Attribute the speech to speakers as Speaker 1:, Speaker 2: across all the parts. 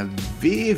Speaker 1: Der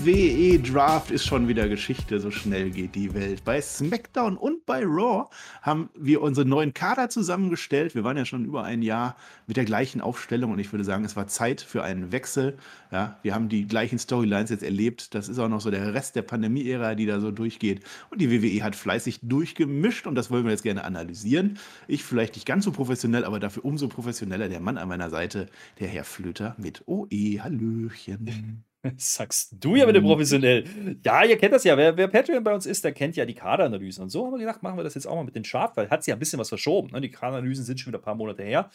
Speaker 1: WWE Draft ist schon wieder Geschichte, so schnell geht die Welt. Bei SmackDown und bei Raw haben wir unsere neuen Kader zusammengestellt. Wir waren ja schon über ein Jahr mit der gleichen Aufstellung und ich würde sagen, es war Zeit für einen Wechsel. Ja, wir haben die gleichen Storylines jetzt erlebt. Das ist auch noch so der Rest der Pandemie-Ära, die da so durchgeht. Und die WWE hat fleißig durchgemischt und das wollen wir jetzt gerne analysieren. Ich vielleicht nicht ganz so professionell, aber dafür umso professioneller der Mann an meiner Seite, der Herr Flöter mit OE. Hallöchen.
Speaker 2: Sagst du ja mit dem professionell. Ja, ihr kennt das ja. Wer, wer, Patreon bei uns ist, der kennt ja die Kaderanalysen. Und so haben wir gedacht, machen wir das jetzt auch mal mit den Chart, weil hat sich ja ein bisschen was verschoben. Ne? Die Kaderanalysen sind schon wieder ein paar Monate her.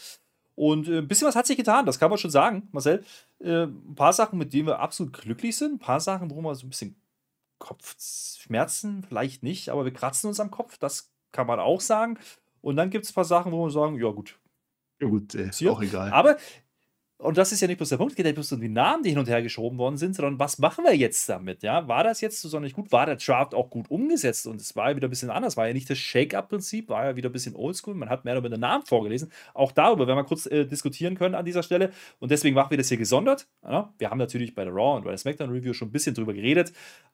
Speaker 2: Und äh, ein bisschen was hat sich getan, das kann man schon sagen, Marcel. Äh, ein paar Sachen, mit denen wir absolut glücklich sind. Ein paar Sachen, wo wir so ein bisschen Kopfschmerzen, vielleicht nicht, aber wir kratzen uns am Kopf, das kann man auch sagen. Und dann gibt es ein paar Sachen, wo wir sagen, ja gut.
Speaker 1: Ja gut, äh, ist auch egal.
Speaker 2: Aber und das ist ja nicht bloß der Punkt, es geht ja nicht bloß um die Namen, die hin und her geschoben worden sind, sondern was machen wir jetzt damit? Ja, war das jetzt so sonderlich gut? War der Draft auch gut umgesetzt? Und es war ja wieder ein bisschen anders. War ja nicht das Shake-Up-Prinzip, war ja wieder ein bisschen oldschool. Man hat mehr oder weniger Namen vorgelesen. Auch darüber werden wir kurz äh, diskutieren können an dieser Stelle. Und deswegen machen wir das hier gesondert. Ja, wir haben natürlich bei der Raw und bei der SmackDown Review schon ein bisschen drüber geredet.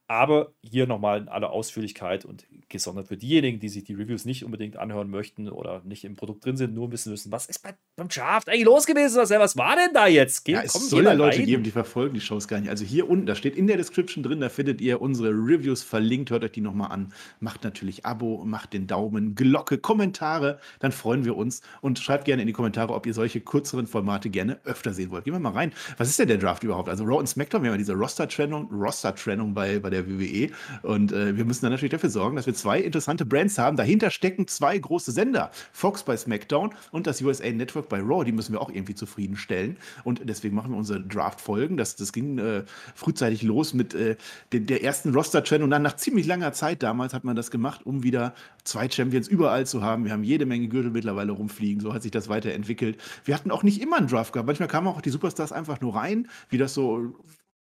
Speaker 2: Aber hier nochmal in aller Ausführlichkeit und gesondert für diejenigen, die sich die Reviews nicht unbedingt anhören möchten oder nicht im Produkt drin sind, nur wissen müssen, was ist bei, beim Draft eigentlich los gewesen? Was war denn da jetzt?
Speaker 1: Geht, ja, es soll ja Leute rein? geben, die verfolgen die Shows gar nicht. Also hier unten, da steht in der Description drin, da findet ihr unsere Reviews verlinkt. Hört euch die nochmal an. Macht natürlich Abo, macht den Daumen, Glocke, Kommentare. Dann freuen wir uns. Und schreibt gerne in die Kommentare, ob ihr solche kürzeren Formate gerne öfter sehen wollt. Gehen wir mal rein. Was ist denn der Draft überhaupt? Also Raw und SmackDown, wir haben ja diese Roster-Trennung Roster bei, bei der WWE. Und äh, wir müssen dann natürlich dafür sorgen, dass wir zwei interessante Brands haben. Dahinter stecken zwei große Sender. Fox bei SmackDown und das USA Network bei Raw. Die müssen wir auch irgendwie zufriedenstellen. Und deswegen machen wir unsere Draft-Folgen. Das, das ging äh, frühzeitig los mit äh, der, der ersten Roster-Trennung. Und dann nach ziemlich langer Zeit damals hat man das gemacht, um wieder zwei Champions überall zu haben. Wir haben jede Menge Gürtel mittlerweile rumfliegen. So hat sich das weiterentwickelt. Wir hatten auch nicht immer einen Draft gehabt. Manchmal kamen auch die Superstars einfach nur rein, wie das so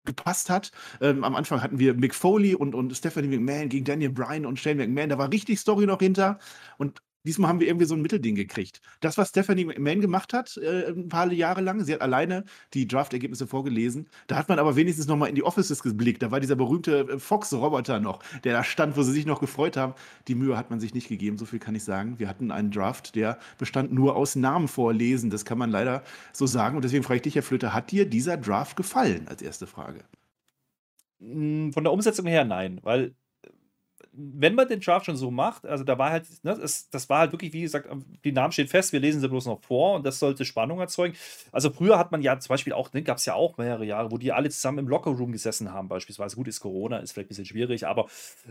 Speaker 1: gepasst hat. Ähm, am Anfang hatten wir Mick Foley und, und Stephanie McMahon gegen Daniel Bryan und Shane McMahon. Da war richtig Story noch hinter. Und Diesmal haben wir irgendwie so ein Mittelding gekriegt. Das, was Stephanie McMahon gemacht hat, äh, ein paar Jahre lang, sie hat alleine die Draft-Ergebnisse vorgelesen. Da hat man aber wenigstens noch mal in die Offices geblickt. Da war dieser berühmte äh, Fox-Roboter noch, der da stand, wo sie sich noch gefreut haben. Die Mühe hat man sich nicht gegeben, so viel kann ich sagen. Wir hatten einen Draft, der bestand nur aus Namen vorlesen. Das kann man leider so sagen. Und deswegen frage ich dich, Herr Flöter, hat dir dieser Draft gefallen, als erste Frage?
Speaker 2: Hm, von der Umsetzung her nein, weil wenn man den Draft schon so macht, also da war halt, ne, das, das war halt wirklich, wie gesagt, die Namen stehen fest, wir lesen sie bloß noch vor und das sollte Spannung erzeugen. Also früher hat man ja zum Beispiel auch, ne, gab es ja auch mehrere Jahre, wo die alle zusammen im Lockerroom gesessen haben, beispielsweise. Gut, ist Corona, ist vielleicht ein bisschen schwierig, aber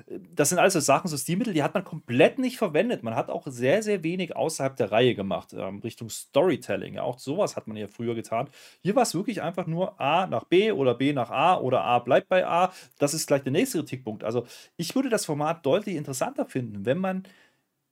Speaker 2: äh, das sind alles so Sachen, so Stilmittel, die hat man komplett nicht verwendet. Man hat auch sehr, sehr wenig außerhalb der Reihe gemacht, ähm, Richtung Storytelling. Ja, auch sowas hat man ja früher getan. Hier war es wirklich einfach nur A nach B oder B nach A oder A bleibt bei A. Das ist gleich der nächste Kritikpunkt. Also ich würde das Format Format deutlich interessanter finden, wenn man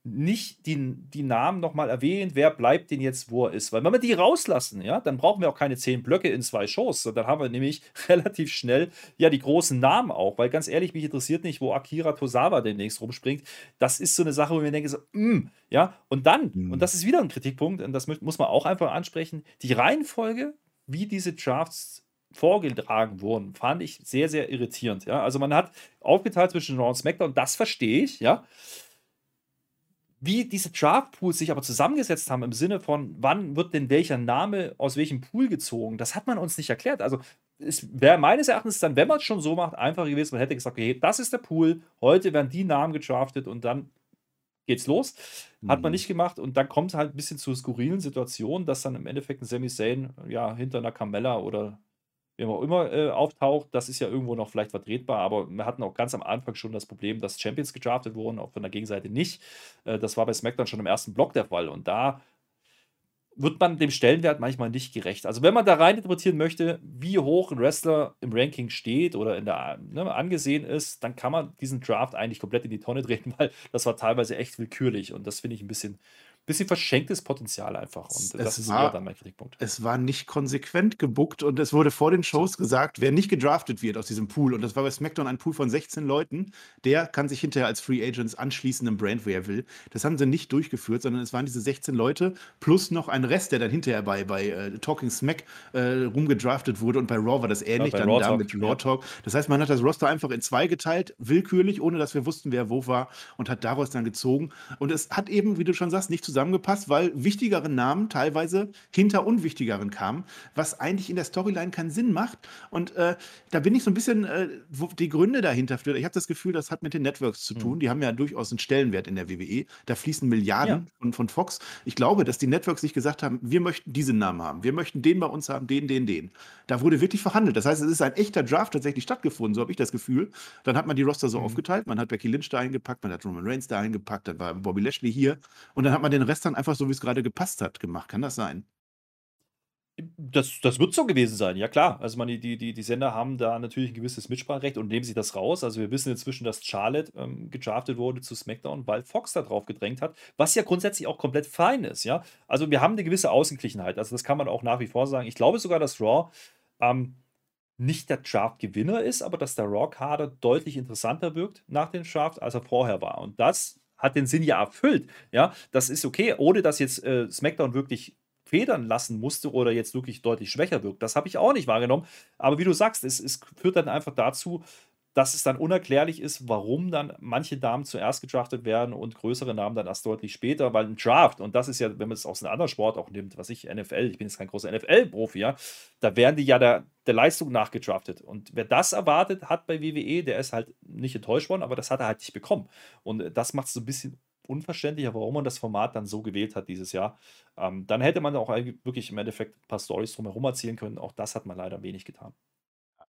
Speaker 2: nicht die, die Namen nochmal erwähnt, wer bleibt denn jetzt, wo er ist. Weil wenn wir die rauslassen, ja, dann brauchen wir auch keine zehn Blöcke in zwei Shows. Dann haben wir nämlich relativ schnell ja die großen Namen auch. Weil ganz ehrlich, mich interessiert nicht, wo Akira Tosawa demnächst rumspringt. Das ist so eine Sache, wo ich mir denke, so, mm, ja, und dann, mhm. und das ist wieder ein Kritikpunkt, und das muss man auch einfach ansprechen, die Reihenfolge, wie diese Drafts vorgetragen wurden, fand ich sehr, sehr irritierend. Ja? Also man hat aufgeteilt zwischen Raw und SmackDown, das verstehe ich, ja. Wie diese Draft-Pools sich aber zusammengesetzt haben im Sinne von, wann wird denn welcher Name aus welchem Pool gezogen, das hat man uns nicht erklärt. Also es wäre meines Erachtens dann, wenn man es schon so macht, einfach gewesen, man hätte gesagt, okay, das ist der Pool, heute werden die Namen gedraftet und dann geht's los. Hat man mhm. nicht gemacht und dann kommt es halt ein bisschen zu skurrilen Situationen, dass dann im Endeffekt ein Sami Zayn ja hinter einer Carmella oder wem auch immer äh, auftaucht, das ist ja irgendwo noch vielleicht vertretbar, aber wir hatten auch ganz am Anfang schon das Problem, dass Champions gedraftet wurden, auch von der Gegenseite nicht. Äh, das war bei SmackDown schon im ersten Block der Fall und da wird man dem Stellenwert manchmal nicht gerecht. Also wenn man da rein interpretieren möchte, wie hoch ein Wrestler im Ranking steht oder in der ne, angesehen ist, dann kann man diesen Draft eigentlich komplett in die Tonne drehen, weil das war teilweise echt willkürlich und das finde ich ein bisschen bisschen verschenktes Potenzial einfach. Und
Speaker 1: Es,
Speaker 2: das
Speaker 1: es
Speaker 2: ist
Speaker 1: war,
Speaker 2: dann mein Kritikpunkt.
Speaker 1: es war nicht konsequent gebuckt und es wurde vor den Shows gesagt, wer nicht gedraftet wird aus diesem Pool, und das war bei SmackDown ein Pool von 16 Leuten, der kann sich hinterher als Free Agents anschließen im Brand, wo er will. Das haben sie nicht durchgeführt, sondern es waren diese 16 Leute plus noch ein Rest, der dann hinterher bei, bei äh, Talking Smack äh, rumgedraftet wurde und bei Raw war das ähnlich,
Speaker 2: bei
Speaker 1: dann
Speaker 2: Raw
Speaker 1: da
Speaker 2: Talk,
Speaker 1: mit Raw
Speaker 2: ja.
Speaker 1: Talk. Das heißt, man hat das Roster einfach in zwei geteilt, willkürlich, ohne dass wir wussten, wer wo war und hat daraus dann gezogen. Und es hat eben, wie du schon sagst, nicht zusammengepasst, weil wichtigere Namen teilweise hinter unwichtigeren kamen, was eigentlich in der Storyline keinen Sinn macht. Und äh, da bin ich so ein bisschen, äh, wo die Gründe dahinter für. Ich habe das Gefühl, das hat mit den Networks zu tun.
Speaker 2: Hm.
Speaker 1: Die haben ja durchaus einen Stellenwert in der WWE. Da fließen
Speaker 2: Ja.
Speaker 1: Milliarden von, von Fox. Ich glaube, dass die Networks sich gesagt haben, wir möchten diesen Namen haben, wir möchten den bei uns haben, den, den, den. Da wurde wirklich verhandelt. Das heißt, es ist ein echter Draft tatsächlich stattgefunden, so habe ich das Gefühl. Dann hat man die Roster so
Speaker 2: Mhm.
Speaker 1: aufgeteilt, man hat Becky Lynch da eingepackt, man hat Roman Reigns da eingepackt, dann war Bobby Lashley hier und dann hat man den Rest dann einfach so, wie es gerade gepasst hat, gemacht. Kann das sein?
Speaker 2: Das, das wird so gewesen sein, ja klar. Also man, die, die, die Sender haben da natürlich ein gewisses Mitspracherecht und nehmen sich das raus. Also wir wissen inzwischen, dass Charlotte ähm, gedraftet wurde zu SmackDown, weil Fox da drauf gedrängt hat, was ja grundsätzlich auch komplett fein ist, ja. Also wir haben eine gewisse Ausgeglichenheit. Also das kann man auch nach wie vor sagen. Ich glaube sogar, dass Raw ähm, nicht der Draft-Gewinner ist, aber dass der Raw-Kader deutlich interessanter wirkt nach dem Draft, als er vorher war. Und das hat den Sinn ja erfüllt. Ja, das ist okay, ohne dass jetzt äh, SmackDown wirklich federn lassen musste oder jetzt wirklich deutlich schwächer wirkt. Das habe ich auch nicht wahrgenommen. Aber wie du sagst, es, es führt dann einfach dazu, dass es dann unerklärlich ist, warum dann manche Damen zuerst gedraftet werden und größere Namen dann erst deutlich später, weil ein Draft, und das ist ja, wenn man es aus einem anderen Sport auch nimmt, was ich, NFL, ich bin jetzt kein großer NFL-Profi, ja, da werden die ja der, der Leistung nachgedraftet. Und wer das erwartet hat bei WWE, der ist halt nicht enttäuscht worden, aber das hat er halt nicht bekommen. Und das macht es so ein bisschen unverständlicher, warum man das Format dann so gewählt hat dieses Jahr. Ähm, dann hätte man auch wirklich im Endeffekt ein paar Storys drumherum erzählen können. Auch das hat man leider wenig getan.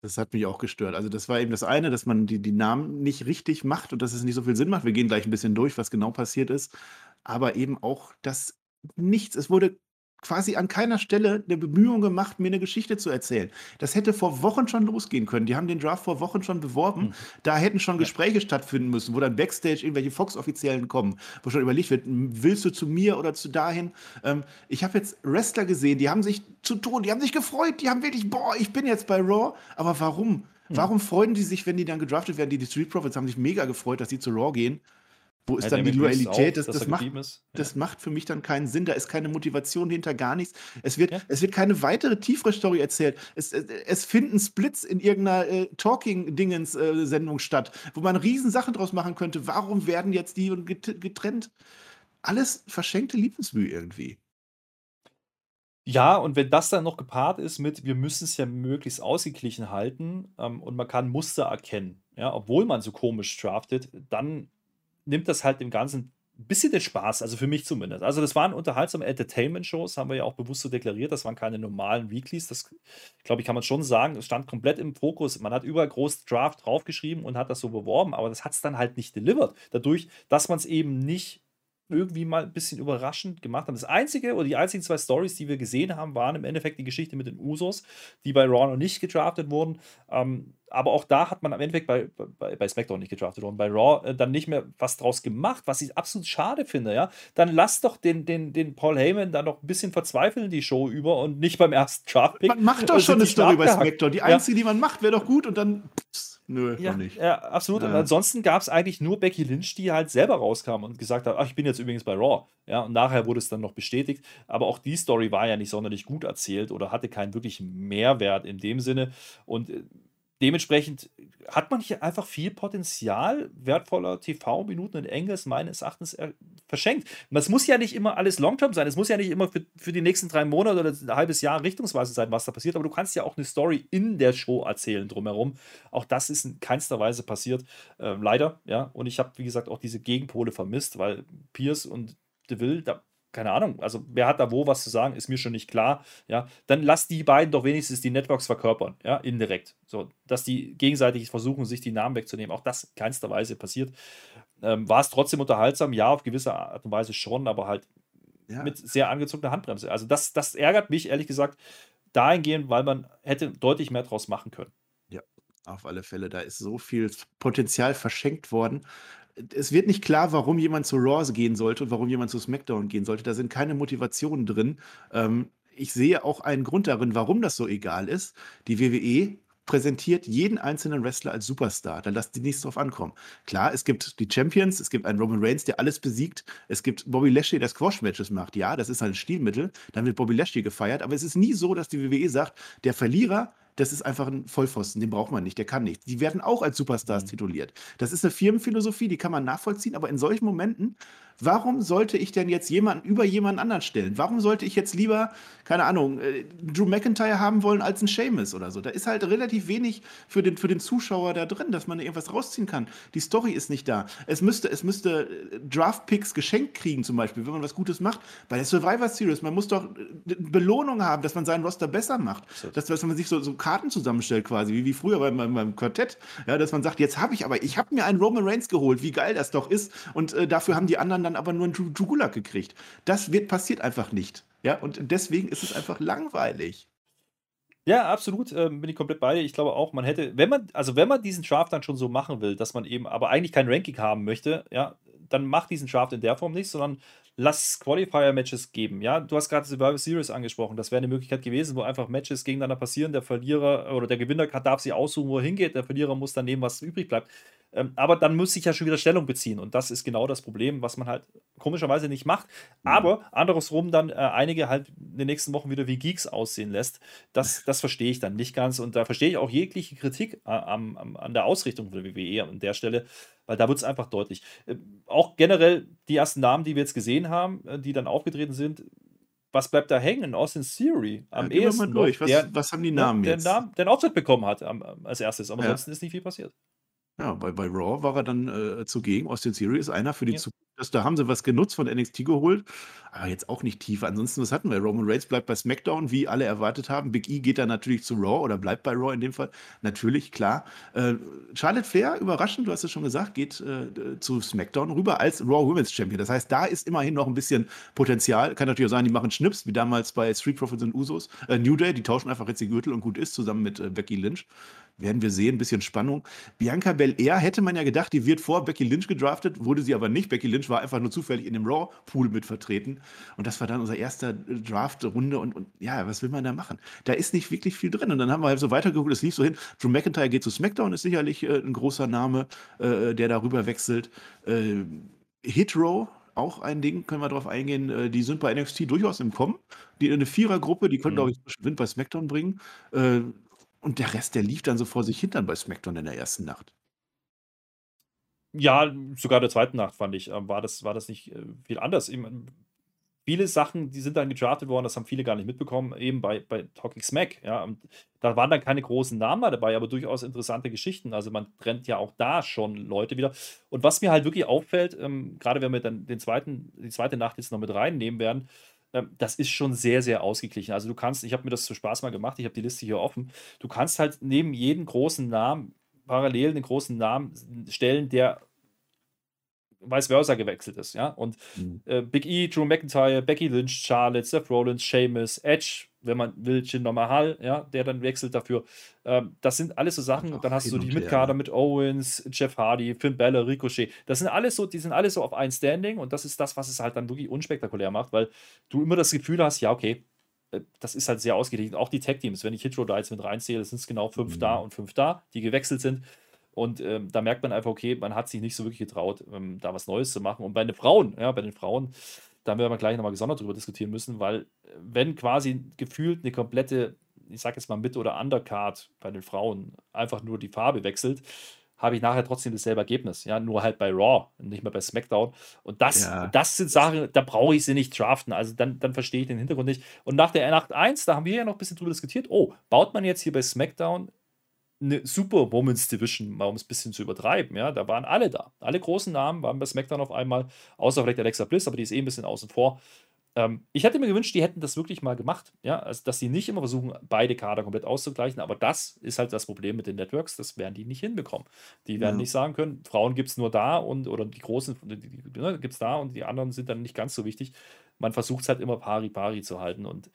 Speaker 1: Das hat mich auch gestört. Also das war eben das eine, dass man die, die Namen nicht richtig macht und dass es nicht so viel Sinn macht. Wir gehen gleich ein bisschen durch, was genau passiert ist. Aber eben auch, dass nichts, es wurde quasi an keiner Stelle eine Bemühung gemacht, mir eine Geschichte zu erzählen. Das hätte vor Wochen schon losgehen können. Die haben den Draft vor Wochen schon beworben.
Speaker 2: Mhm.
Speaker 1: Da hätten schon
Speaker 2: Ja.
Speaker 1: Gespräche stattfinden müssen, wo dann Backstage irgendwelche Fox-Offiziellen kommen, wo schon überlegt wird, willst du zu mir oder zu dahin? Ähm, ich habe jetzt Wrestler gesehen, die haben sich zu Tod, die haben sich gefreut, die haben wirklich, boah, ich bin jetzt bei Raw. Aber warum?
Speaker 2: Hm.
Speaker 1: Warum freuen die sich, wenn die dann gedraftet werden? Die, die Street Profits haben sich mega gefreut, dass sie zu Raw gehen. Wo ist
Speaker 2: Ja,
Speaker 1: dann die Loyalität?
Speaker 2: auch,
Speaker 1: Das, das, macht,
Speaker 2: ist. Ja.
Speaker 1: das macht für mich dann keinen Sinn. Da ist keine Motivation hinter gar nichts. Es wird,
Speaker 2: Ja.
Speaker 1: es wird keine weitere tiefere Story erzählt. Es, es, es finden Splits in irgendeiner äh, Talking-Dingens-Sendung statt, wo man riesen Sachen draus machen könnte. Warum werden jetzt die get- getrennt? Alles verschenkte Liebensmühe irgendwie.
Speaker 2: Ja, und wenn das dann noch gepaart ist mit, wir müssen es ja möglichst ausgeglichen halten ähm, und man kann Muster erkennen, ja, obwohl man so komisch draftet, dann nimmt das halt dem Ganzen ein bisschen den Spaß, also für mich zumindest. Also das waren unterhaltsame Entertainment-Shows, haben wir ja auch bewusst so deklariert, das waren keine normalen Weeklies, das glaube ich, kann man schon sagen, es stand komplett im Fokus. Man hat überall groß Draft draufgeschrieben und hat das so beworben, aber das hat es dann halt nicht delivered. Dadurch, dass man es eben nicht irgendwie mal ein bisschen überraschend gemacht haben. Das einzige oder die einzigen zwei Stories, die wir gesehen haben, waren im Endeffekt die Geschichte mit den Usos, die bei Raw noch nicht gedraftet wurden. Ähm, aber auch da hat man am Endeffekt bei, bei, bei SmackDown nicht gedraftet worden, bei Raw äh, dann nicht mehr was draus gemacht, was ich absolut schade finde, ja. Dann lass doch den, den, den Paul Heyman dann noch ein bisschen verzweifeln die Show über und nicht beim ersten Draft-Pick.
Speaker 1: Man macht doch
Speaker 2: äh,
Speaker 1: schon eine Story bei. SmackDown. Die
Speaker 2: Ja.
Speaker 1: einzige, die man macht, wäre doch gut und dann. Pss, nö,
Speaker 2: Ja,
Speaker 1: noch nicht.
Speaker 2: ja, absolut. Und
Speaker 1: Ja.
Speaker 2: ansonsten gab es eigentlich nur Becky Lynch, die halt selber rauskam und gesagt hat, ach, ich bin jetzt übrigens bei Raw. Ja, und nachher wurde es dann noch bestätigt. Aber auch die Story war ja nicht sonderlich gut erzählt oder hatte keinen wirklichen Mehrwert in dem Sinne. Und äh, dementsprechend hat man hier einfach viel Potenzial wertvoller TV-Minuten in Engels meines Erachtens verschenkt. Es muss ja nicht immer alles Long-Term sein. Es muss ja nicht immer für, für die nächsten drei Monate oder ein halbes Jahr richtungsweise sein, was da passiert. Aber du kannst ja auch eine Story in der Show erzählen drumherum. Auch das ist in keinster Weise passiert. Ähm, leider, ja. Und ich habe, wie gesagt, auch diese Gegenpole vermisst, weil Pierce und DeVille, da keine Ahnung, also wer hat da wo was zu sagen, ist mir schon nicht klar, ja, dann lass die beiden doch wenigstens die Networks verkörpern, ja, indirekt, so, dass die gegenseitig versuchen, sich die Namen wegzunehmen, auch das in keinster Weise passiert. Ähm, war es trotzdem unterhaltsam? Ja, auf gewisse Art und Weise schon, aber halt
Speaker 1: Ja.
Speaker 2: mit sehr angezogener Handbremse. Also das, das ärgert mich, ehrlich gesagt, dahingehend, weil man hätte deutlich mehr draus machen können.
Speaker 1: Auf alle Fälle, da ist so viel Potenzial verschenkt worden. es wird nicht klar, warum jemand zu Raw gehen sollte und warum jemand zu SmackDown gehen sollte. Da sind keine Motivationen drin. Ähm, ich sehe auch einen Grund darin, warum das so egal ist. Die WWE präsentiert jeden einzelnen Wrestler als Superstar. Dann lasst die nichts drauf ankommen. Klar, es gibt die Champions, es gibt einen Roman Reigns, der alles besiegt. Es gibt Bobby Lashley, der Squash-Matches macht. Ja, das ist halt ein Stilmittel. Dann wird Bobby Lashley gefeiert. Aber es ist nie so, dass die WWE sagt, der Verlierer das ist einfach ein Vollpfosten, den braucht man nicht, der kann nichts. Die werden auch als Superstars mhm. tituliert. Das ist eine Firmenphilosophie, die kann man nachvollziehen, aber in solchen Momenten Warum sollte ich denn jetzt jemanden über jemanden anderen stellen? Warum sollte ich jetzt lieber, keine Ahnung, äh, Drew McIntyre haben wollen als ein Seamus oder so? Da ist halt relativ wenig für den, für den Zuschauer da drin, dass man da irgendwas rausziehen kann. Die Story ist nicht da. Es müsste, es müsste äh, Draft-Picks geschenkt kriegen, zum Beispiel, wenn man was Gutes macht. Bei der Survivor Series, man muss doch äh, Belohnung haben, dass man seinen Roster besser macht. Dass, dass man sich so, so Karten zusammenstellt, quasi, wie, wie früher beim, beim, beim Quartett. Ja, dass man sagt, jetzt habe ich aber, ich habe mir einen Roman Reigns geholt, wie geil das doch ist. Und äh, dafür haben die anderen dann dann aber nur einen Jugulak gekriegt. Das wird, passiert einfach nicht. Ja, und deswegen ist es einfach langweilig.
Speaker 2: Ja, absolut, ähm, bin ich komplett bei dir. Ich glaube auch, man hätte, wenn man, also wenn man diesen Draft dann schon so machen will, dass man eben aber eigentlich kein Ranking haben möchte, ja, dann macht diesen Draft in der Form nicht, sondern lass Qualifier-Matches geben. Ja, du hast gerade Survivor Series angesprochen. Das wäre eine Möglichkeit gewesen, wo einfach Matches gegeneinander passieren. Der Verlierer oder der Gewinner darf sich aussuchen, wo er hingeht. Der Verlierer muss dann nehmen, was übrig bleibt. Ähm, aber dann muss ich ja schon wieder Stellung beziehen. Und das ist genau das Problem, was man halt komischerweise nicht macht. Mhm. Aber andersrum dann äh, einige halt in den nächsten Wochen wieder wie Geeks aussehen lässt. Das, das verstehe ich dann nicht ganz. Und da verstehe ich auch jegliche Kritik äh, am, am, an der Ausrichtung von der WWE an der Stelle, weil da wird es einfach deutlich. Äh, auch generell die ersten Namen, die wir jetzt gesehen haben, äh, die dann aufgetreten sind, was bleibt da hängen? Austin Theory am ja, ehesten.
Speaker 1: Durch. Was, der, was, haben die Namen
Speaker 2: der,
Speaker 1: jetzt?
Speaker 2: Der Namen, den Auftritt bekommen hat am, als erstes, aber ja. ansonsten ist nicht viel passiert.
Speaker 1: Ja, bei, bei Raw war er dann äh, zugegen. Austin Theory ist einer für die ja. Zukunft. Da haben sie was genutzt von NXT geholt, aber jetzt auch nicht tiefer. Ansonsten, was hatten wir? Roman Reigns bleibt bei SmackDown, wie alle erwartet haben. Big E geht dann natürlich zu Raw oder bleibt bei Raw in dem Fall. Natürlich, klar. Äh, Charlotte Flair, überraschend, du hast es schon gesagt, geht äh, zu SmackDown rüber als Raw Women's Champion. Das heißt, da ist immerhin noch ein bisschen Potenzial. Kann natürlich auch sein, die machen Schnips, wie damals bei Street Profits und Usos. Äh, New Day, die tauschen einfach jetzt die Gürtel und gut ist, zusammen mit äh, Becky Lynch. Werden wir sehen, ein bisschen Spannung. Bianca Belair hätte man ja gedacht, die wird vor Becky Lynch gedraftet, wurde sie aber nicht. Becky Lynch war einfach nur zufällig in dem Raw-Pool mit vertreten. Und das war dann unser erster Draft-Runde. Und, und, ja, was will man da machen? Da ist nicht wirklich viel drin. Und dann haben wir halt so weitergeguckt, es lief so hin. Drew McIntyre geht zu SmackDown, ist sicherlich äh, ein großer Name, äh, der darüber wechselt. Äh, Hitro, auch ein Ding, können wir darauf eingehen, äh, die sind bei NXT durchaus im Kommen. Die eine Vierergruppe, die können, mhm. glaube ich, Wind bei SmackDown bringen. Äh, und der Rest, der lief dann so vor sich hin dann bei SmackDown in der ersten Nacht.
Speaker 2: Ja, sogar in der zweiten Nacht fand ich, äh, war das, war das nicht äh, viel anders. Ich viele Sachen, die sind dann gechartet worden, das haben viele gar nicht mitbekommen, eben bei, bei Talking Smack. Ja, und da waren dann keine großen Namen dabei, aber durchaus interessante Geschichten. Also man trennt ja auch da schon Leute wieder. Und was mir halt wirklich auffällt, ähm, gerade wenn wir dann den zweiten, die zweite Nacht jetzt noch mit reinnehmen werden, ähm, das ist schon sehr, sehr ausgeglichen. Also du kannst, ich habe mir das zu Spaß mal gemacht, ich habe die Liste hier offen, du kannst halt neben jedem großen Namen parallel einen großen Namen stellen, der vice versa gewechselt ist, ja. Und mhm. äh, Big E, Drew McIntyre, Becky Lynch, Charlotte, Seth Rollins, Sheamus, Edge, wenn man will, Jinder Mahal, ja, der dann wechselt dafür. Ähm, das sind alles so Sachen. Ach, dann hast du die Mitkader mit Owens, Jeff Hardy, Finn Balor, Ricochet. Das sind alles so, die sind alle so auf ein Standing und das ist das, was es halt dann wirklich unspektakulär macht, weil du immer das Gefühl hast, ja, okay, das ist halt sehr ausgeglichen. Auch die Tech-Teams, wenn ich Hitro da jetzt mit reinziehe, sind es genau fünf mhm. da und fünf da, die gewechselt sind. Und ähm, da merkt man einfach, okay, man hat sich nicht so wirklich getraut, ähm, da was Neues zu machen. Und bei den Frauen, ja, bei den Frauen, da werden wir gleich nochmal gesondert drüber diskutieren müssen, weil äh, wenn quasi gefühlt eine komplette, ich sag jetzt mal Mit- oder Undercard bei den Frauen einfach nur die Farbe wechselt, habe ich nachher trotzdem dasselbe Ergebnis. Ja, nur halt bei Raw und nicht mehr bei SmackDown. Und das, ja. das sind Sachen, da brauche ich sie nicht draften. Also dann, dann verstehe ich den Hintergrund nicht. Und nach der Nacht 1, da haben wir ja noch ein bisschen drüber diskutiert. Oh, baut man jetzt hier bei SmackDown eine super Women's Division, mal um es ein bisschen zu übertreiben. Ja, da waren alle da. Alle großen Namen waren bei SmackDown auf einmal, außer vielleicht Alexa Bliss, aber die ist eh ein bisschen außen vor. Ähm, ich hätte mir gewünscht, die hätten das wirklich mal gemacht. Ja, also, dass sie nicht immer versuchen, beide Kader komplett auszugleichen. Aber das ist halt das Problem mit den Networks. Das werden die nicht hinbekommen. Die werden ja. nicht sagen können, Frauen gibt es nur da und oder die großen ne, gibt es da und die anderen sind dann nicht ganz so wichtig. Man versucht es halt immer pari pari zu halten. Und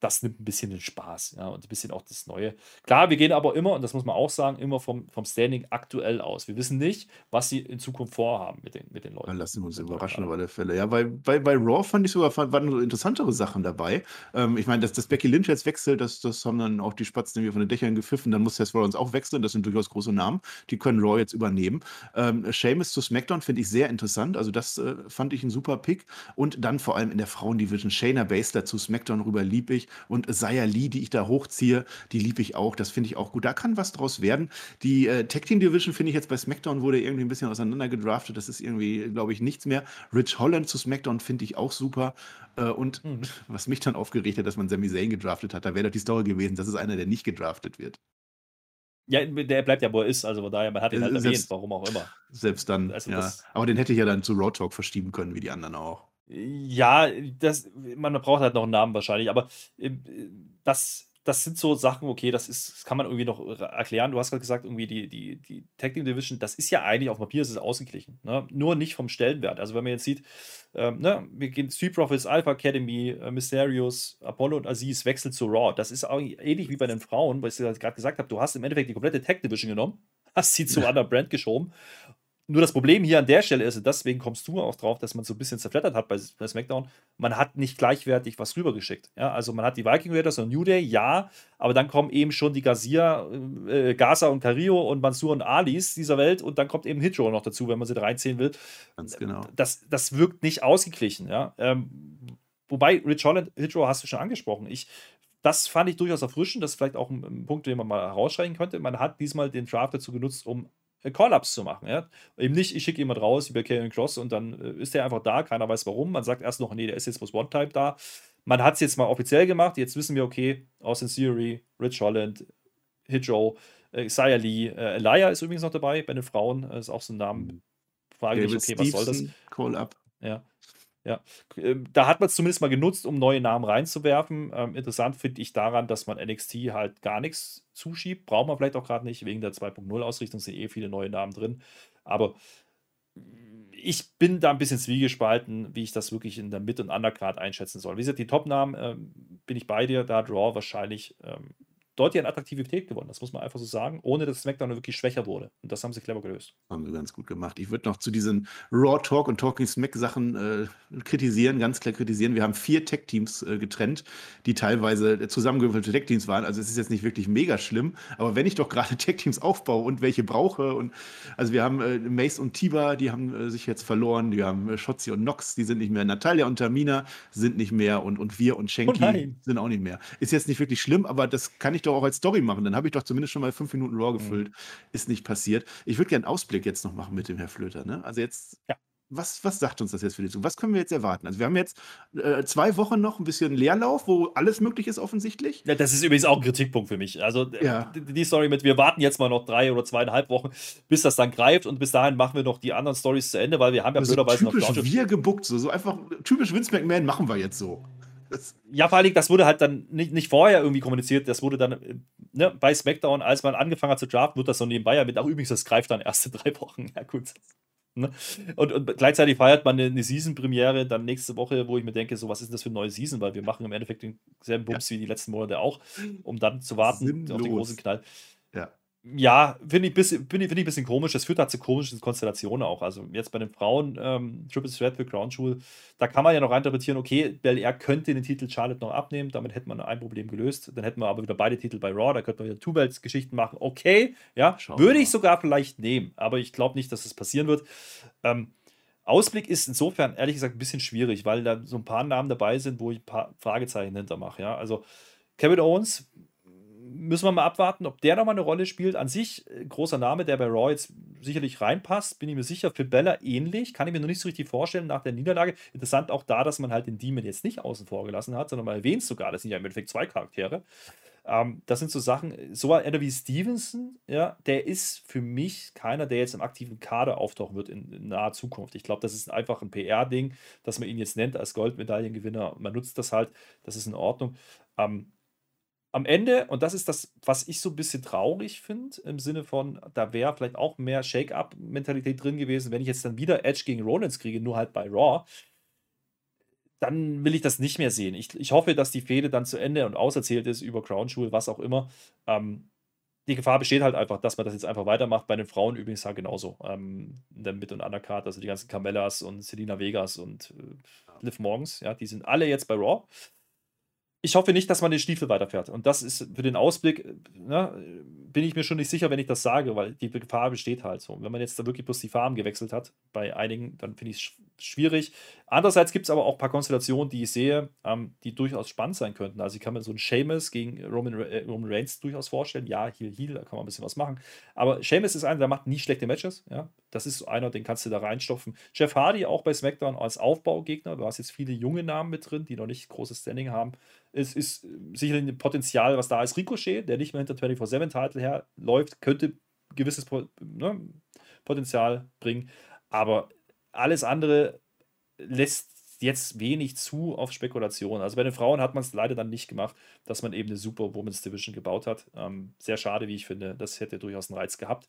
Speaker 2: das nimmt ein bisschen den Spaß, ja, und ein bisschen auch das Neue. Klar, wir gehen aber immer, und das muss man auch sagen, immer vom, vom Standing aktuell aus. Wir wissen nicht, was sie in Zukunft vorhaben mit den, mit den Leuten.
Speaker 1: Dann lassen wir uns überraschen auf alle Fälle. Ja, bei, bei, bei Raw fand ich sogar, waren so interessantere Sachen dabei. Ähm, ich meine, dass, dass Becky Lynch jetzt wechselt, das, das haben dann auch die Spatzen irgendwie von den Dächern gepfiffen. Dann muss Seth Rollins auch wechseln. Das sind durchaus große Namen. Die können Raw jetzt übernehmen. Ähm, Sheamus zu SmackDown finde ich sehr interessant. Also das äh, fand ich ein super Pick. Und dann vor allem in der Frauendivision Shayna Baszler zu SmackDown rüber lieb ich. Und Saya Lee, die ich da hochziehe, die liebe ich auch. Das finde ich auch gut. Da kann was draus werden. Die äh, Tag Team Division finde ich jetzt bei SmackDown wurde irgendwie ein bisschen auseinander gedraftet. Das ist irgendwie, glaube ich, nichts mehr. Rich Holland zu SmackDown finde ich auch super. Äh, und mhm. was mich dann aufgeregt hat, dass man Sami Zayn gedraftet hat, da wäre doch die Story gewesen, das ist einer, der nicht gedraftet wird.
Speaker 2: Ja, der bleibt ja, wo er ist, also von daher, man hat ihn halt selbst, erwähnt, warum auch immer.
Speaker 1: Selbst dann, also ja. Aber den hätte ich ja dann zu Raw Talk verschieben können, wie die anderen auch.
Speaker 2: Ja, das, man braucht halt noch einen Namen wahrscheinlich, aber äh, das, das sind so Sachen, okay, das ist, das kann man irgendwie noch erklären. Du hast gerade gesagt, irgendwie die, die, die Tag Team Division, das ist ja eigentlich auf Papier ist es ausgeglichen. Ne? Nur nicht vom Stellenwert. Also wenn man jetzt sieht, ähm, ne, wir gehen Street Profits, Alpha Academy, äh, Mysterios, Apollo und Aziz wechseln zu Raw. Das ist auch ähnlich wie bei den Frauen, weil ich gerade gesagt habe, du hast im Endeffekt die komplette Tag Division genommen, hast sie zu einer Brand geschoben nur das Problem hier an der Stelle ist, und deswegen kommst du auch drauf, dass man so ein bisschen zerflettert hat bei, bei SmackDown, man hat nicht gleichwertig was rübergeschickt. Ja, also man hat die Viking Raiders und New Day, ja, aber dann kommen eben schon die Garcia, äh, Gaza und Carillo und Mansur und Alis dieser Welt und dann kommt eben Hitro noch dazu, wenn man sie da reinziehen will.
Speaker 1: Ganz genau.
Speaker 2: Das, das wirkt nicht ausgeglichen, ja. Ähm, wobei, Rich Holland, Hitro hast du schon angesprochen. Ich, das fand ich durchaus erfrischend. Das ist vielleicht auch ein, ein Punkt, den man mal herausstreichen könnte. Man hat diesmal den Draft dazu genutzt, um Call-Ups zu machen. Ja? Eben nicht, ich schicke jemand raus wie bei Karen Cross und dann äh, ist der einfach da, keiner weiß warum. Man sagt erst noch, nee, der ist jetzt bloß One-Type da. Man hat es jetzt mal offiziell gemacht, jetzt wissen wir, okay, Austin Theory, Rich Holland, Hidjo, äh, Lee, äh, Elia ist übrigens noch dabei bei den Frauen, das ist auch so ein Name. Frage mich, okay, was soll das?
Speaker 1: Call-Up.
Speaker 2: Ja. Ja, ähm, da hat man es zumindest mal genutzt, um neue Namen reinzuwerfen. Ähm, interessant finde ich daran, dass man NXT halt gar nichts zuschiebt. Braucht man vielleicht auch gerade nicht, wegen der 2.0-Ausrichtung sind eh viele neue Namen drin. Aber ich bin da ein bisschen zwiegespalten, wie ich das wirklich in der Mid- und Undercard einschätzen soll. Wie gesagt, die Top-Namen ähm, bin ich bei dir, da hat Raw wahrscheinlich ähm, deutlich an Attraktivität gewonnen. Das muss man einfach so sagen, ohne dass SmackDown wirklich schwächer wurde. Und das haben sie clever gelöst.
Speaker 1: Haben sie ganz gut gemacht. Ich würde noch zu diesen Raw Talk und Talking Smack Sachen äh, kritisieren, ganz klar kritisieren. Wir haben vier Tech-Teams äh, getrennt, die teilweise zusammengewürfelte Tech-Teams waren. Also es ist jetzt nicht wirklich mega schlimm. Aber wenn ich doch gerade Tech-Teams aufbaue und welche brauche und also wir haben äh, Mace und Tiba, die haben äh, sich jetzt verloren. Wir haben äh, Shotzi und Nox, die sind nicht mehr. Natalia und Tamina sind nicht mehr und, und wir und Shanky oh sind auch nicht mehr. Ist jetzt nicht wirklich schlimm, aber das kann ich doch doch auch als Story machen. Dann habe ich doch zumindest schon mal fünf Minuten Raw mhm. gefüllt. Mhm. Ist nicht passiert. Ich würde gerne einen Ausblick jetzt noch machen mit dem Herr Flöter. Ne? Also jetzt, ja. was, was sagt uns das jetzt für die Zukunft? Was können wir jetzt erwarten? Also wir haben jetzt äh, zwei Wochen noch ein bisschen Leerlauf, wo alles möglich ist offensichtlich.
Speaker 2: Ja, das ist übrigens auch ein Kritikpunkt für mich. Also äh, ja. die Story mit, wir warten jetzt mal noch drei oder zweieinhalb Wochen, bis das dann greift und bis dahin machen wir noch die anderen Stories zu Ende, weil wir haben ja
Speaker 1: also blöderweise noch wir gebuckt, so, so einfach typisch Vince McMahon machen wir jetzt so.
Speaker 2: Ja, vor allem, das wurde halt dann nicht, nicht vorher irgendwie kommuniziert, das wurde dann ne, bei SmackDown, als man angefangen hat zu draften, wird das so nebenbei ja mit, ach übrigens, das greift dann erste drei Wochen. Ja, gut. Ne? Und, und, gleichzeitig feiert man eine, eine Season-Premiere dann nächste Woche, wo ich mir denke, so was ist denn das für eine neue Season, weil wir machen im Endeffekt denselben Bums ja. wie die letzten Monate auch, um dann zu warten Sinnlos. auf den großen Knall.
Speaker 1: Ja.
Speaker 2: Ja, finde ich, bisschen, find ich, find ich ein bisschen komisch. Das führt halt zu komischen Konstellationen auch. Also jetzt bei den Frauen, ähm, Triple Threat für Crown Jewel, da kann man ja noch interpretieren, okay, Bel Air könnte den Titel Charlotte noch abnehmen, damit hätte man ein Problem gelöst. Dann hätten wir aber wieder beide Titel bei Raw, da könnte man wieder Two-Belts-Geschichten machen. Okay, ja, Schauen würde ich sogar vielleicht nehmen, aber ich glaube nicht, dass das passieren wird. Ähm, Ausblick ist insofern, ehrlich gesagt, ein bisschen schwierig, weil da so ein paar Namen dabei sind, wo ich ein paar Fragezeichen hintermache. Ja? Also Kevin Owens müssen wir mal abwarten, ob der nochmal eine Rolle spielt. An sich, äh, großer Name, der bei Raw jetzt sicherlich reinpasst, bin ich mir sicher. Für Bella ähnlich, kann ich mir noch nicht so richtig vorstellen nach der Niederlage. Interessant auch da, dass man halt den Demon jetzt nicht außen vor gelassen hat, sondern man erwähnt sogar, das sind ja im Endeffekt zwei Charaktere. Ähm, das sind so Sachen, so einer wie Stevenson, ja, der ist für mich keiner, der jetzt im aktiven Kader auftauchen wird in, in naher Zukunft. Ich glaube, das ist einfach ein PR-Ding, dass man ihn jetzt nennt als Goldmedaillengewinner. Man nutzt das halt, das ist in Ordnung. Ähm, am Ende, und das ist das, was ich so ein bisschen traurig finde, im Sinne von, da wäre vielleicht auch mehr Shake-up-Mentalität drin gewesen, wenn ich jetzt dann wieder Edge gegen Rollins kriege, nur halt bei Raw. dann will ich das nicht mehr sehen. Ich, ich hoffe, dass die Fehde dann zu Ende und auserzählt ist über Crown Jewel, was auch immer. Ähm, die Gefahr besteht halt einfach, dass man das jetzt einfach weitermacht. Bei den Frauen übrigens halt genauso. Ähm, in der Mid- und Undercard, also die ganzen Carmellas und Selina Vegas und äh, Liv Morgens, ja, die sind alle jetzt bei Raw ich hoffe nicht, dass man den Stiefel weiterfährt. Und das ist für den Ausblick, ne, bin ich mir schon nicht sicher, wenn ich das sage, weil die Gefahr besteht halt so. Und wenn man jetzt da wirklich bloß die Farben gewechselt hat, bei einigen, dann finde ich es schwierig. Andererseits gibt es aber auch ein paar Konstellationen, die ich sehe, ähm, die durchaus spannend sein könnten. Also ich kann mir so einen Seamus gegen Roman, äh, Roman Reigns durchaus vorstellen. Ja, Heal, Heal, da kann man ein bisschen was machen. Aber Seamus ist einer, der macht nie schlechte Matches. Ja? Das ist einer, den kannst du da reinstopfen. Jeff Hardy auch bei SmackDown als Aufbaugegner. Du hast jetzt viele junge Namen mit drin, die noch nicht großes Standing haben. Es ist sicherlich ein Potenzial, was da ist. Ricochet, der nicht mehr hinter 24-7-Title herläuft, könnte gewisses ne, Potenzial bringen. Aber alles andere lässt jetzt wenig zu auf Spekulation. Also bei den Frauen hat man es leider dann nicht gemacht, dass man eben eine super Women's Division gebaut hat. Ähm, sehr schade, wie ich finde. Das hätte durchaus einen Reiz gehabt.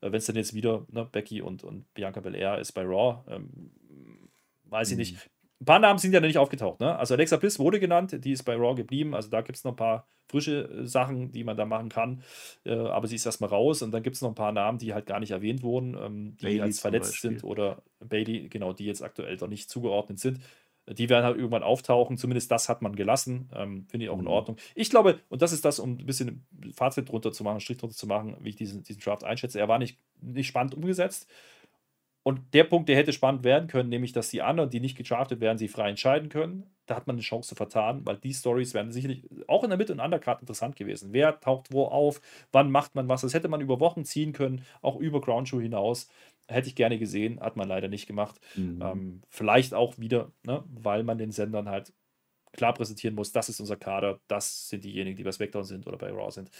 Speaker 2: Äh, Wenn es dann jetzt wieder ne, Becky und, und Bianca Belair ist bei Raw, ähm, weiß mhm. ich nicht. Ein paar Namen sind ja noch nicht aufgetaucht. Ne? Also Alexa Bliss wurde genannt, die ist bei Raw geblieben. Also da gibt es noch ein paar frische äh, Sachen, die man da machen kann. Äh, aber sie ist erstmal raus. Und dann gibt es noch ein paar Namen, die halt gar nicht erwähnt wurden, ähm, die Bailey als verletzt sind oder Bailey, genau, die jetzt aktuell noch nicht zugeordnet sind. Die werden halt irgendwann auftauchen. Zumindest das hat man gelassen. Ähm, Finde ich auch in mhm. Ordnung. Ich glaube, und das ist das, um ein bisschen Fazit drunter zu machen, Strich drunter zu machen, wie ich diesen, diesen Draft einschätze. Er war nicht, nicht spannend umgesetzt. Und der Punkt, der hätte spannend werden können, nämlich, dass die anderen, die nicht gedraftet werden, sie frei entscheiden können. Da hat man eine Chance vertan, weil die Stories wären sicherlich auch in der Mitte- und Undercard interessant gewesen. Wer taucht wo auf? Wann macht man was? Das hätte man über Wochen ziehen können, auch über Groundshow hinaus. Hätte ich gerne gesehen, hat man leider nicht gemacht. Mhm. Ähm, vielleicht auch wieder, ne, weil man den Sendern halt klar präsentieren muss, das ist unser Kader, das sind diejenigen, die bei SmackDown sind oder bei Raw sind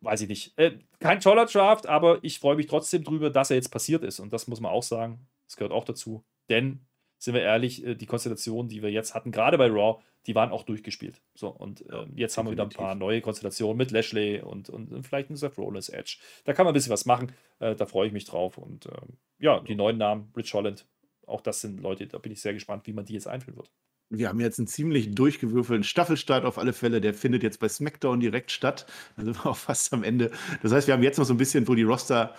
Speaker 2: weiß ich nicht. Äh, kein toller Draft, aber ich freue mich trotzdem drüber, dass er jetzt passiert ist. Und das muss man auch sagen. Das gehört auch dazu. Denn, sind wir ehrlich, äh, die Konstellationen, die wir jetzt hatten, gerade bei Raw, die waren auch durchgespielt. So, und äh, jetzt haben wir wieder ein paar neue Konstellationen mit Lashley und, und, und vielleicht ein Seth Rollins Edge. Da kann man ein bisschen was machen. Äh, da freue ich mich drauf. Und ähm, ja, die neuen Namen, Rich Holland, auch das sind Leute, da bin ich sehr gespannt, wie man die jetzt einführen wird.
Speaker 1: Wir haben jetzt einen ziemlich durchgewürfelten Staffelstart auf alle Fälle. Der findet jetzt bei SmackDown direkt statt. Da sind wir auch fast am Ende. Das heißt, wir haben jetzt noch so ein bisschen, wo die Roster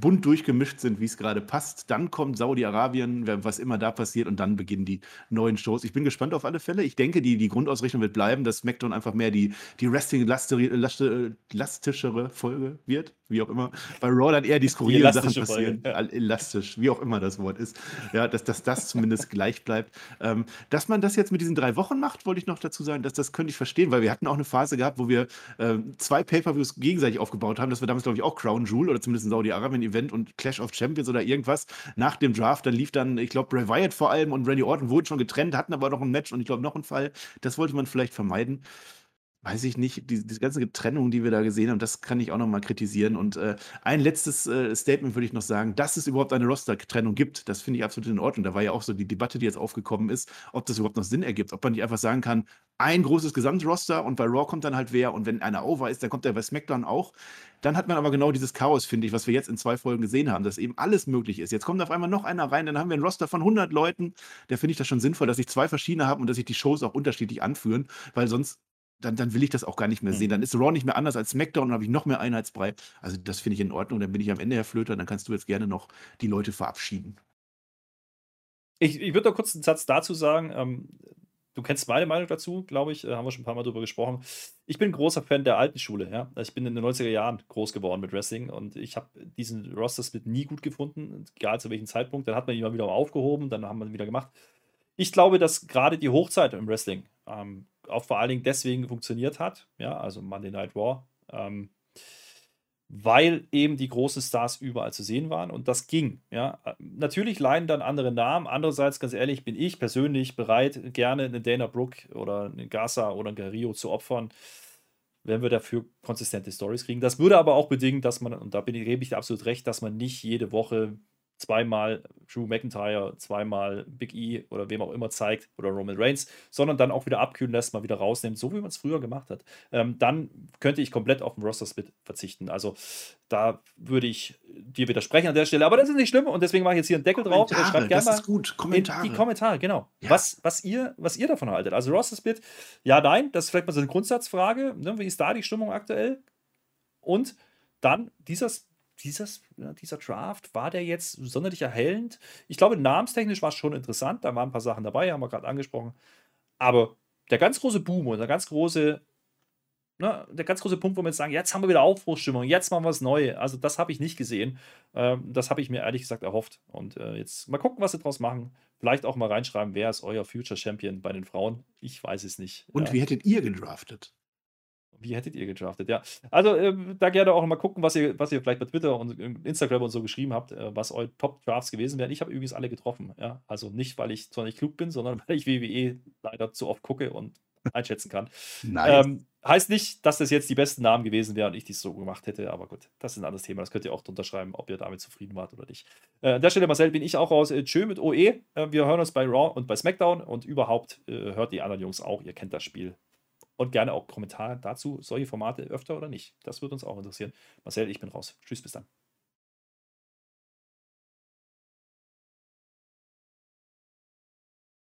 Speaker 1: bunt durchgemischt sind, wie es gerade passt. Dann kommt Saudi-Arabien, was immer da passiert, und dann beginnen die neuen Shows. Ich bin gespannt auf alle Fälle. Ich denke, die, die Grundausrichtung wird bleiben, dass SmackDown einfach mehr die, die Wrestling-lastischere Folge wird, wie auch immer. Bei Raw dann eher die skurrilen Sachen passieren. Ja. Elastisch, wie auch immer das Wort ist. Ja, dass, dass das zumindest gleich bleibt. Ähm, dass man das jetzt mit diesen drei Wochen macht, wollte ich noch dazu sagen, dass das könnte ich verstehen, weil wir hatten auch eine Phase gehabt, wo wir äh, zwei Pay-Per-Views gegenseitig aufgebaut haben. Das war damals, glaube ich, auch Crown Jewel oder zumindest in Saudi-Arabien Arabien-Event und Clash of Champions oder irgendwas nach dem Draft. Dann lief dann, ich glaube, Bray Wyatt vor allem und Randy Orton wurden schon getrennt, hatten aber noch ein Match und ich glaube noch einen Fall. Das wollte man vielleicht vermeiden weiß ich nicht, die, die ganze Trennung, die wir da gesehen haben, das kann ich auch noch mal kritisieren. Und äh, ein letztes äh, Statement würde ich noch sagen, dass es überhaupt eine Roster-Trennung gibt, das finde ich absolut in Ordnung. Da war ja auch so die Debatte, die jetzt aufgekommen ist, ob das überhaupt noch Sinn ergibt. Ob man nicht einfach sagen kann, ein großes Gesamtroster und bei Raw kommt dann halt wer und wenn einer over ist, dann kommt der bei SmackDown auch. Dann hat man aber genau dieses Chaos, finde ich, was wir jetzt in zwei Folgen gesehen haben, dass eben alles möglich ist. Jetzt kommt auf einmal noch einer rein, dann haben wir ein Roster von 100 Leuten. Da finde ich das schon sinnvoll, dass ich zwei verschiedene habe und dass sich die Shows auch unterschiedlich anführen, weil sonst dann, dann will ich das auch gar nicht mehr sehen. Mhm. Dann ist Raw nicht mehr anders als SmackDown und habe ich noch mehr Einheitsbrei. Also das finde ich in Ordnung. Dann bin ich am Ende, Herr Flöter, dann kannst du jetzt gerne noch die Leute verabschieden.
Speaker 2: Ich, ich würde noch kurz einen Satz dazu sagen. Ähm, du kennst meine Meinung dazu, glaube ich. Äh, haben wir schon ein paar Mal drüber gesprochen. Ich bin großer Fan der alten Schule. Ja? Ich bin in den 90er Jahren groß geworden mit Wrestling und ich habe diesen Roster-Split nie gut gefunden, egal zu welchem Zeitpunkt. Dann hat man ihn mal wieder aufgehoben, dann haben wir ihn wieder gemacht. Ich glaube, dass gerade die Hochzeit im Wrestling ähm, auch vor allen Dingen deswegen funktioniert hat, ja, also Monday Night War, ähm, weil eben die großen Stars überall zu sehen waren und das ging. Ja. Natürlich leiden dann andere Namen. Andererseits, ganz ehrlich, bin ich persönlich bereit, gerne eine Dana Brooke oder eine Gaza oder ein Guerrillo zu opfern, wenn wir dafür konsistente Stories kriegen. Das würde aber auch bedingen, dass man, und da bin ich, gebe ich absolut recht, dass man nicht jede Woche zweimal Drew McIntyre, zweimal Big E oder wem auch immer zeigt oder Roman Reigns, sondern dann auch wieder abkühlen lässt, mal wieder rausnimmt, so wie man es früher gemacht hat, ähm, dann könnte ich komplett auf den Roster-Split verzichten. Also da würde ich dir widersprechen an der Stelle, aber das ist nicht schlimm und deswegen mache ich jetzt hier einen Deckel drauf. Schreibt gerne
Speaker 1: das ist gut. Kommentare.
Speaker 2: die Kommentare, genau. Ja. Was, was, ihr, was ihr davon haltet. Also Roster-Split, ja, nein, das ist vielleicht mal so eine Grundsatzfrage. Ne? Wie ist da die Stimmung aktuell? Und dann dieser dieses, dieser Draft, war der jetzt sonderlich erhellend? Ich glaube, namenstechnisch war es schon interessant. Da waren ein paar Sachen dabei, haben wir gerade angesprochen. Aber der ganz große Boom und der ganz große, ne, der ganz große Punkt, wo wir jetzt sagen, jetzt haben wir wieder Aufbruchsstimmung, jetzt machen wir was Neues. Also, das habe ich nicht gesehen. Ähm, das habe ich mir ehrlich gesagt erhofft. Und äh, jetzt mal gucken, was sie draus machen. Vielleicht auch mal reinschreiben, wer ist euer Future Champion bei den Frauen? Ich weiß es nicht.
Speaker 1: Und ja. wie hättet ihr gedraftet?
Speaker 2: Wie hättet ihr gedraftet? Ja. Also äh, da gerne auch mal gucken, was ihr, was ihr vielleicht bei Twitter und Instagram und so geschrieben habt, äh, was eure Top-Drafts gewesen wären. Ich habe übrigens alle getroffen. Ja. Also nicht, weil ich zwar nicht klug bin, sondern weil ich WWE leider zu oft gucke und einschätzen kann. Nice. Ähm, heißt nicht, dass das jetzt die besten Namen gewesen wären und ich dies so gemacht hätte, aber gut, das ist ein anderes Thema. Das könnt ihr auch drunter schreiben, ob ihr damit zufrieden wart oder nicht. Äh, an der Stelle, Marcel, bin ich auch raus. Äh, tschö mit OE. Äh, wir hören uns bei Raw und bei SmackDown und überhaupt äh, hört die anderen Jungs auch. Ihr kennt das Spiel. Und gerne auch Kommentare dazu, solche Formate öfter oder nicht. Das würde uns auch interessieren. Marcel, ich bin raus. Tschüss, bis dann.